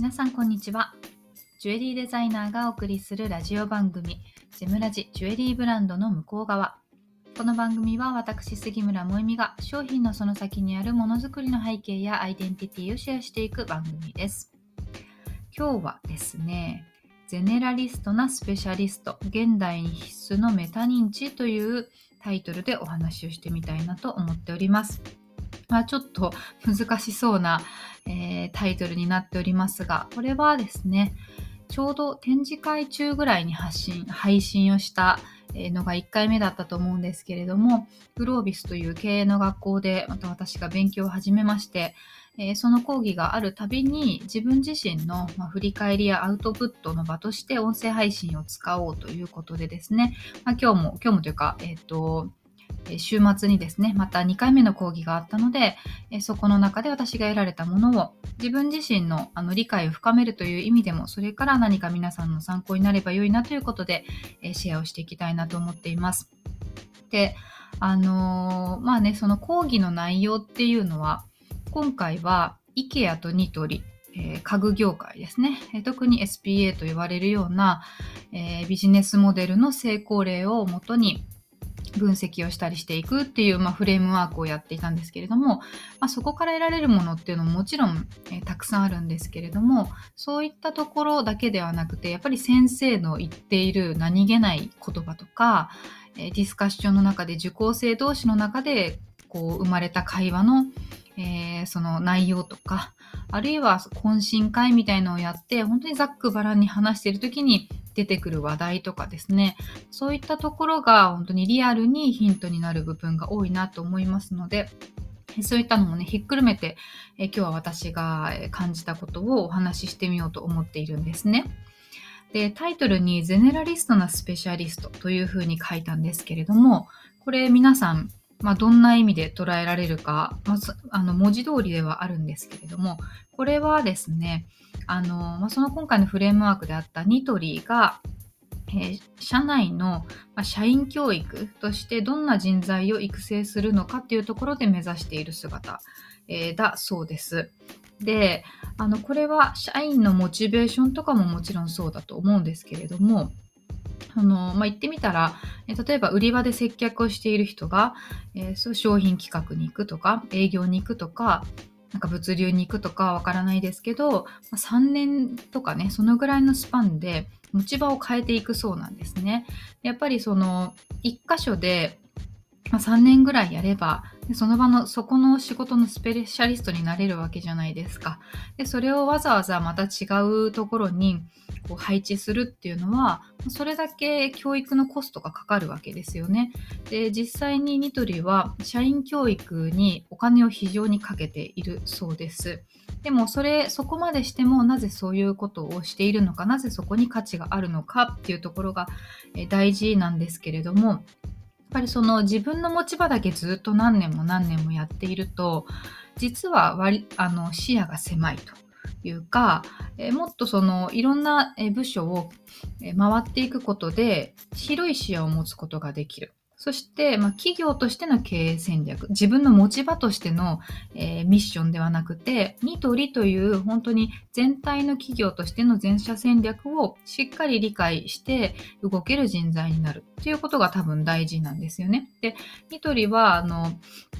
皆さんこんにちは。ジュエリーデザイナーがお送りするラジオ番組ジムラジジュエリーブランドの向こう側。この番組は私杉村萌実が商品のその先にあるものづくりの背景やアイデンティティをシェアしていく番組です。今日はですねゼネラリストなスペシャリスト現代に必須のメタ認知というタイトルでお話をしてみたいなと思っております。まあ、ちょっと難しそうな、えー、タイトルになっておりますが、これはですね、ちょうど展示会中ぐらいに発信、配信をしたのが1回目だったと思うんですけれども、グロービスという経営の学校でまた私が勉強を始めまして、え、その講義があるたびに自分自身の、ま、振り返りやアウトプットの場として音声配信を使おうということでですね、まあ、今日も、今日もというか、えっ、ー、と、週末にですね、また2回目の講義があったので、そこの中で私が得られたものを自分自身のあの理解を深めるという意味でも、それから何か皆さんの参考になれば良いなということで、シェアをしていきたいなと思っています。で、あのー、まあね、その講義の内容っていうのは、今回は IKEA とニトリ、えー、家具業界ですね、特に SPA と言われるような、えー、ビジネスモデルの成功例をもとに分析をしたりしていくっていう、まあ、フレームワークをやっていたんですけれども、まあ、そこから得られるものっていうのももちろん、えー、たくさんあるんですけれどもそういったところだけではなくてやっぱり先生の言っている何気ない言葉とか、えー、ディスカッションの中で受講生同士の中でこう生まれた会話の、えー、その内容とかあるいは懇親会みたいのをやって本当にざっくばらんに話している時に出てくる話題とかですね、そういったところが本当にリアルにヒントになる部分が多いなと思いますので、そういったのもね、ひっくるめて、え今日は私が感じたことをお話ししてみようと思っているんですね。で、タイトルにゼネラリストなスペシャリストというふうに書いたんですけれども、これ皆さん、まあ、どんな意味で捉えられるか、まず、あの、文字通りではあるんですけれども、これはですね、あの、まあ、その今回のフレームワークであったニトリが、えー、社内の、ま、社員教育としてどんな人材を育成するのかっていうところで目指している姿、えー、だそうです。で、あの、これは社員のモチベーションとかももちろんそうだと思うんですけれども、あの、まあ、言ってみたら、例えば売り場で接客をしている人が、えー、商品企画に行くとか、営業に行くとか、なんか物流に行くとかわからないですけど、3年とかね、そのぐらいのスパンで持ち場を変えていくそうなんですね。やっぱりその、1箇所でま、3年ぐらいやればでその場のそこの仕事のスペシャリストになれるわけじゃないですか。でそれをわざわざまた違うところにこう配置するっていうのはそれだけ教育のコストがかかるわけですよね。で実際にニトリは社員教育にお金を非常にかけているそうです。でもそれそこまでしてもなぜそういうことをしているのかなぜそこに価値があるのかっていうところが大事なんですけれどもっぱりその自分の持ち場だけずっと何年も何年もやっていると実は割あの視野が狭いというか、えもっとそのいろんな部署を回っていくことで広い視野を持つことができる。そして、まあ、企業としての経営戦略、自分の持ち場としての、えー、ミッションではなくて、ニトリという本当に全体の企業としての全社戦略をしっかり理解して動ける人材になるっていうことが多分大事なんですよね。で、ニトリは、あの、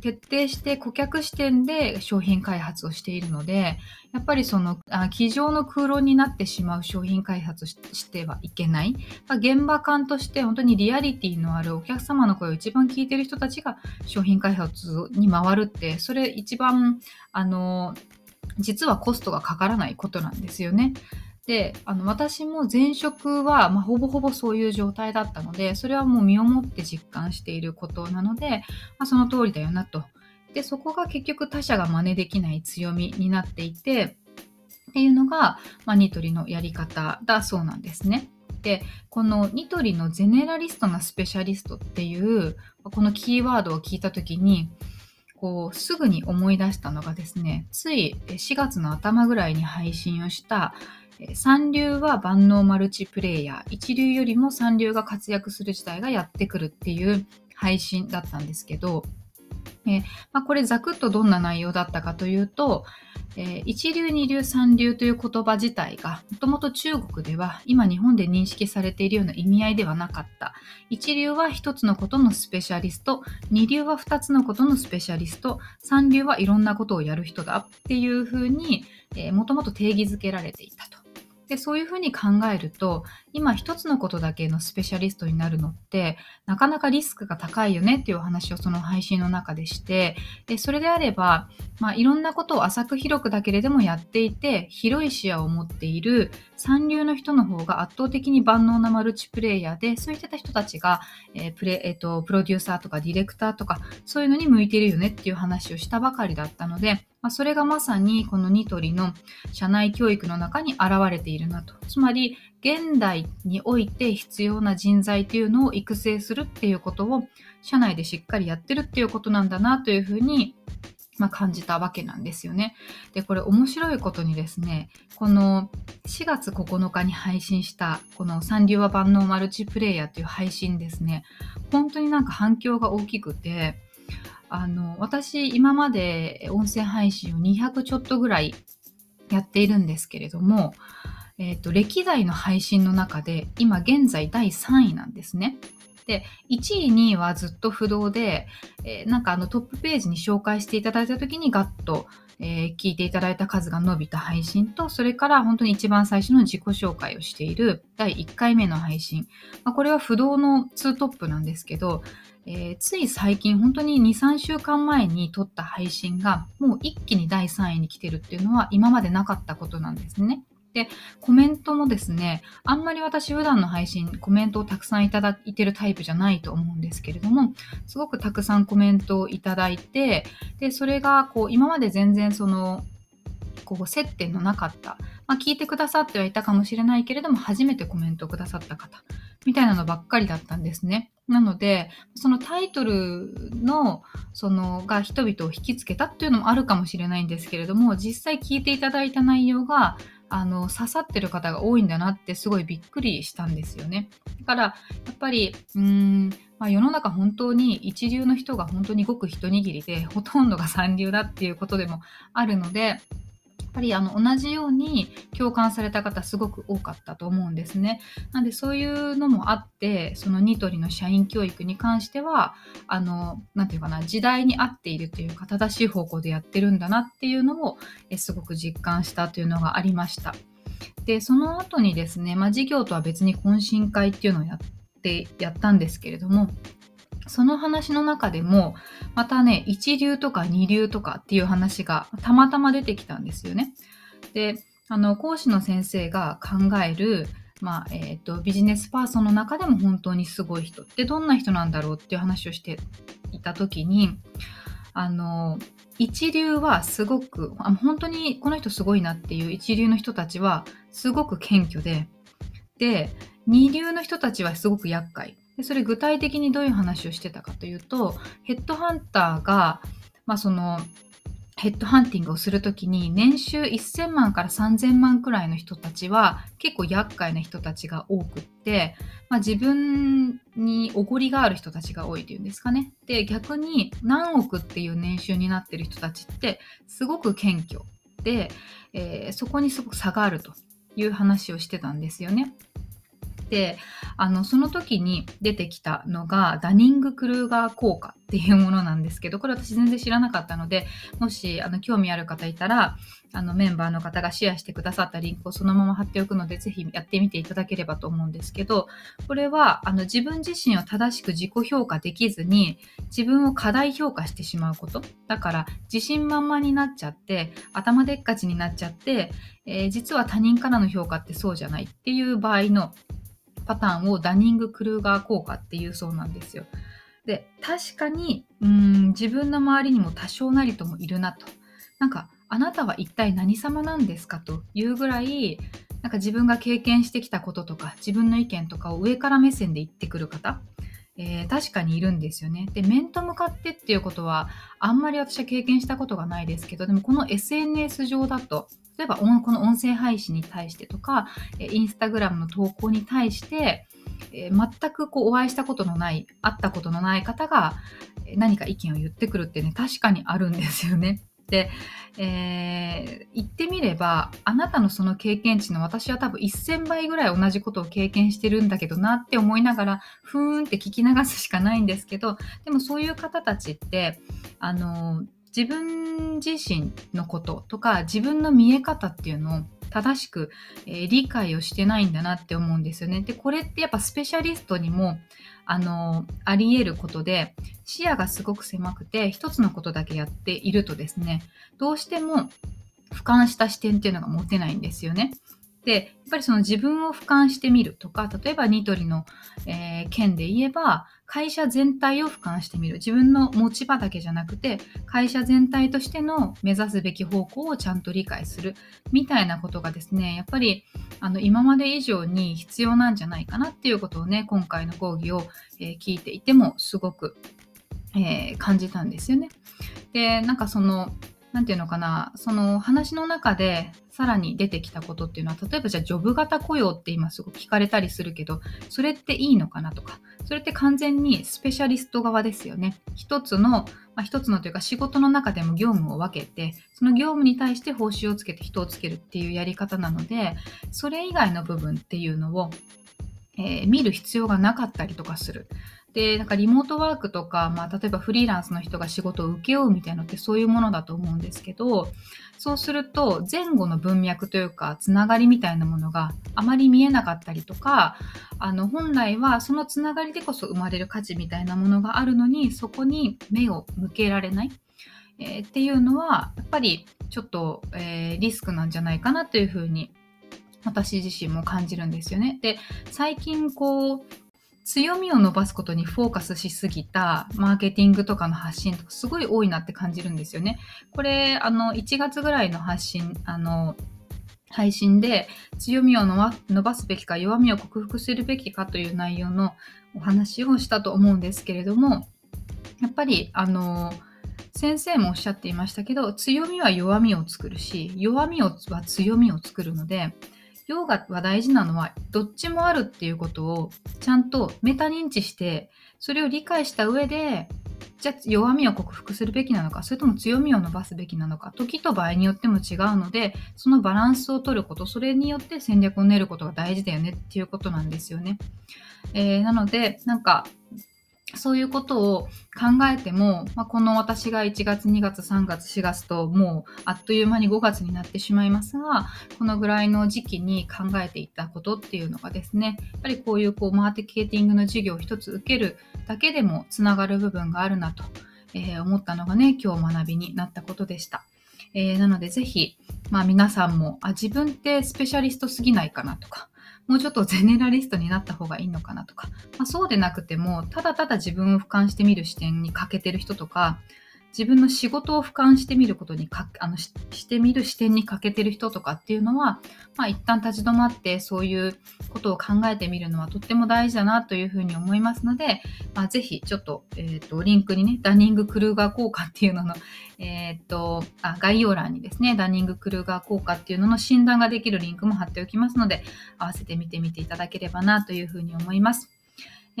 徹底して顧客視点で商品開発をしているので、やっぱりその、机上の空論になってしまう商品開発してはいけない。まあ、現場感として本当にリアリティのあるお客様の声を一番聞いてる人たちが商品開発に回るって、それ一番、あの、実はコストがかからないことなんですよね。で、あの、私も前職は、まあ、ほぼほぼそういう状態だったので、それはもう身をもって実感していることなので、まあ、その通りだよなと。で、そこが結局他者が真似できない強みになっていて、っていうのが、まあ、ニトリのやり方だそうなんですね。で、このニトリのゼネラリストなスペシャリストっていう、このキーワードを聞いたときに、こう、すぐに思い出したのがですね、つい4月の頭ぐらいに配信をした、三流は万能マルチプレイヤー、一流よりも三流が活躍する時代がやってくるっていう配信だったんですけど、えー、まあ、これざくっとどんな内容だったかというと、えー、一流、二流、三流という言葉自体が、もともと中国では今日本で認識されているような意味合いではなかった。一流は一つのことのスペシャリスト、二流は二つのことのスペシャリスト、三流はいろんなことをやる人だっていうふうに、もともと定義づけられていたと。でそういうふうに考えると今一つのことだけのスペシャリストになるのってなかなかリスクが高いよねっていうお話をその配信の中でしてでそれであれば、まあ、いろんなことを浅く広くだけれどもやっていて広い視野を持っている三流の人の方が圧倒的に万能なマルチプレイヤーでそういった人たちが、えー、プレえーとプロデューサーとかディレクターとかそういうのに向いてるよねっていう話をしたばかりだったのでまあ、それがまさにこのニトリの社内教育の中に現れているなと。つまり、現代において必要な人材というのを育成するっていうことを社内でしっかりやってるっていうことなんだなというふうに、まあ、感じたわけなんですよね。で、これ面白いことにですね、この4月9日に配信したこの三流は万能マルチプレイヤーという配信ですね、本当になんか反響が大きくて、あの、私、今まで音声配信を200ちょっとぐらいやっているんですけれども、えっ、ー、と、歴代の配信の中で、今現在第3位なんですね。で、1位、2位はずっと不動で、えー、なんかあのトップページに紹介していただいた時にガッと、えー、聞いていただいた数が伸びた配信と、それから本当に一番最初の自己紹介をしている第1回目の配信。まあ、これは不動の2トップなんですけど、えー、つい最近、本当に2、3週間前に撮った配信が、もう一気に第3位に来てるっていうのは今までなかったことなんですね。で、コメントもですね、あんまり私普段の配信、コメントをたくさんいただいてるタイプじゃないと思うんですけれども、すごくたくさんコメントをいただいて、で、それが、こう、今まで全然その、こう、接点のなかった、まあ、聞いてくださってはいたかもしれないけれども、初めてコメントをくださった方、みたいなのばっかりだったんですね。なので、そのタイトルの、その、が人々を引きつけたっていうのもあるかもしれないんですけれども、実際聞いていただいた内容が、あの、刺さってる方が多いんだなってすごいびっくりしたんですよね。だから、やっぱり、うーん、まあ、世の中本当に一流の人が本当にごく一握りで、ほとんどが三流だっていうことでもあるので、ぱりあの同じように共感された方すごく多かったと思うんですね。なんでそういうのもあってそのニトリの社員教育に関してはあの何て言うかな時代に合っているというか正しい方向でやってるんだなっていうのをえすごく実感したというのがありました。でその後にですね、まあ、事業とは別に懇親会っていうのをやってやったんですけれどもその話の中でも、またね、一流とか二流とかっていう話がたまたま出てきたんですよね。で、あの、講師の先生が考える、まあ、えっ、ー、と、ビジネスパーソンの中でも本当にすごい人ってどんな人なんだろうっていう話をしていたときに、あの、一流はすごくあ、本当にこの人すごいなっていう一流の人たちはすごく謙虚で、で、二流の人たちはすごく厄介。でそれ具体的にどういう話をしてたかというとヘッドハンターが、まあ、そのヘッドハンティングをするときに年収1000万から3000万くらいの人たちは結構厄介な人たちが多くって、まあ、自分におごりがある人たちが多いというんですかね。で逆に何億っていう年収になってる人たちってすごく謙虚で、えー、そこにすごく差があるという話をしてたんですよね。であのその時に出てきたのがダニング・クルーガー効果っていうものなんですけどこれ私全然知らなかったのでもしあの興味ある方いたらあのメンバーの方がシェアしてくださったリンクをそのまま貼っておくのでぜひやってみていただければと思うんですけどこれはあの自分自身を正しく自己評価できずに自分を過大評価してしまうこと。だから自信満々になっちゃって頭でっかちになっちゃって、えー、実は他人からの評価ってそうじゃないっていう場合のパターンをダニング・クルーガー効果っていうそうなんですよ。で、確かに、うん、自分の周りにも多少なりともいるなと。なんか、あなたは一体何様なんですかというぐらい、なんか自分が経験してきたこととか、自分の意見とかを上から目線で言ってくる方、えー、確かにいるんですよね。で、面と向かってっていうことは、あんまり私は経験したことがないですけど、でもこの SNS 上だと、例えばこの音声配信に対してとか、インスタグラムの投稿に対して、えー、全くこうお会いしたことのない、会ったことのない方が、何か意見を言ってくるってね、確かにあるんですよね。えー、言ってみれば、あなたのその経験値の私は多分1000倍ぐらい同じことを経験してるんだけどなって思いながら、ふーんって聞き流すしかないんですけど、でもそういう方たちって、あの、自分自身のこととか、自分の見え方っていうのを正しく、えー、理解をしてないんだなって思うんですよね。で、これってやっぱスペシャリストにも、あの、あり得ることで、視野がすごく狭くて、一つのことだけやっているとですね、どうしても俯瞰した視点っていうのが持てないんですよね。で、やっぱりその自分を俯瞰してみるとか、例えばニトリの、えー、件で言えば、会社全体を俯瞰してみる。自分の持ち場だけじゃなくて、会社全体としての目指すべき方向をちゃんと理解する。みたいなことがですね、やっぱり、あの、今まで以上に必要なんじゃないかなっていうことをね、今回の講義を、えー、聞いていてもすごく、えー、感じたんですよね。で、なんかその、なんていうのかな、その話の中でさらに出てきたことっていうのは、例えばじゃあジョブ型雇用って今すごく聞かれたりするけど、それっていいのかなとか、それって完全にスペシャリスト側ですよね。一つの、まあ、一つのというか仕事の中でも業務を分けて、その業務に対して報酬をつけて人をつけるっていうやり方なので、それ以外の部分っていうのを、えー、見る必要がなかったりとかする。で、なんかリモートワークとか、まあ、例えばフリーランスの人が仕事を請け負うみたいなのってそういうものだと思うんですけど、そうすると前後の文脈というか、つながりみたいなものがあまり見えなかったりとか、あの、本来はそのつながりでこそ生まれる価値みたいなものがあるのに、そこに目を向けられない。えー、っていうのは、やっぱりちょっと、えー、リスクなんじゃないかなというふうに私自身も感じるんですよね。で、最近こう、強みを伸ばすことにフォーカスしすぎたマーケティングとかの発信とかすごい多いなって感じるんですよね。これ、あの、1月ぐらいの発信、あの、配信で強みを伸ばすべきか弱みを克服するべきかという内容のお話をしたと思うんですけれども、やっぱり、あの、先生もおっしゃっていましたけど、強みは弱みを作るし、弱みは強みを作るので、ヨガは大事なのは、どっちもあるっていうことをちゃんとメタ認知して、それを理解した上で、じゃあ弱みを克服するべきなのか、それとも強みを伸ばすべきなのか、時と場合によっても違うので、そのバランスを取ること、それによって戦略を練ることが大事だよねっていうことなんですよね。えー、なので、なんか、そういうことを考えても、まあ、この私が1月、2月、3月、4月ともうあっという間に5月になってしまいますが、このぐらいの時期に考えていたことっていうのがですね、やっぱりこういうこうマーケティングの授業を一つ受けるだけでもつながる部分があるなと、えー、思ったのがね、今日学びになったことでした。えー、なのでぜひ、まあ皆さんも、あ、自分ってスペシャリストすぎないかなとか、もうちょっとゼネラリストになった方がいいのかなとか、まあ、そうでなくても、ただただ自分を俯瞰してみる視点に欠けてる人とか、自分の仕事を俯瞰してみることにかあのししてみる視点に欠けてる人とかっていうのは、まあ、一旦立ち止まってそういうことを考えてみるのはとっても大事だなというふうに思いますので、まあ、ぜひちょっと,、えーと、リンクにねダニング・クルーガー効果っていうのの、えーとあ概要欄にですねダニング・クルーガー効果っていうのの診断ができるリンクも貼っておきますので合わせて見てみていただければなというふうに思います。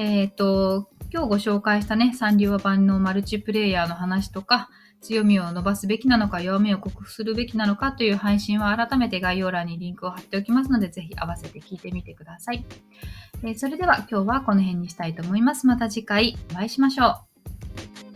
えっ、と、今日ご紹介したね、サンリオ版のマルチプレイヤーの話とか、強みを伸ばすべきなのか、弱みを克服するべきなのかという配信は改めて概要欄にリンクを貼っておきますので、ぜひ合わせて聞いてみてください。えー、それでは今日はこの辺にしたいと思います。また次回お会いしましょう。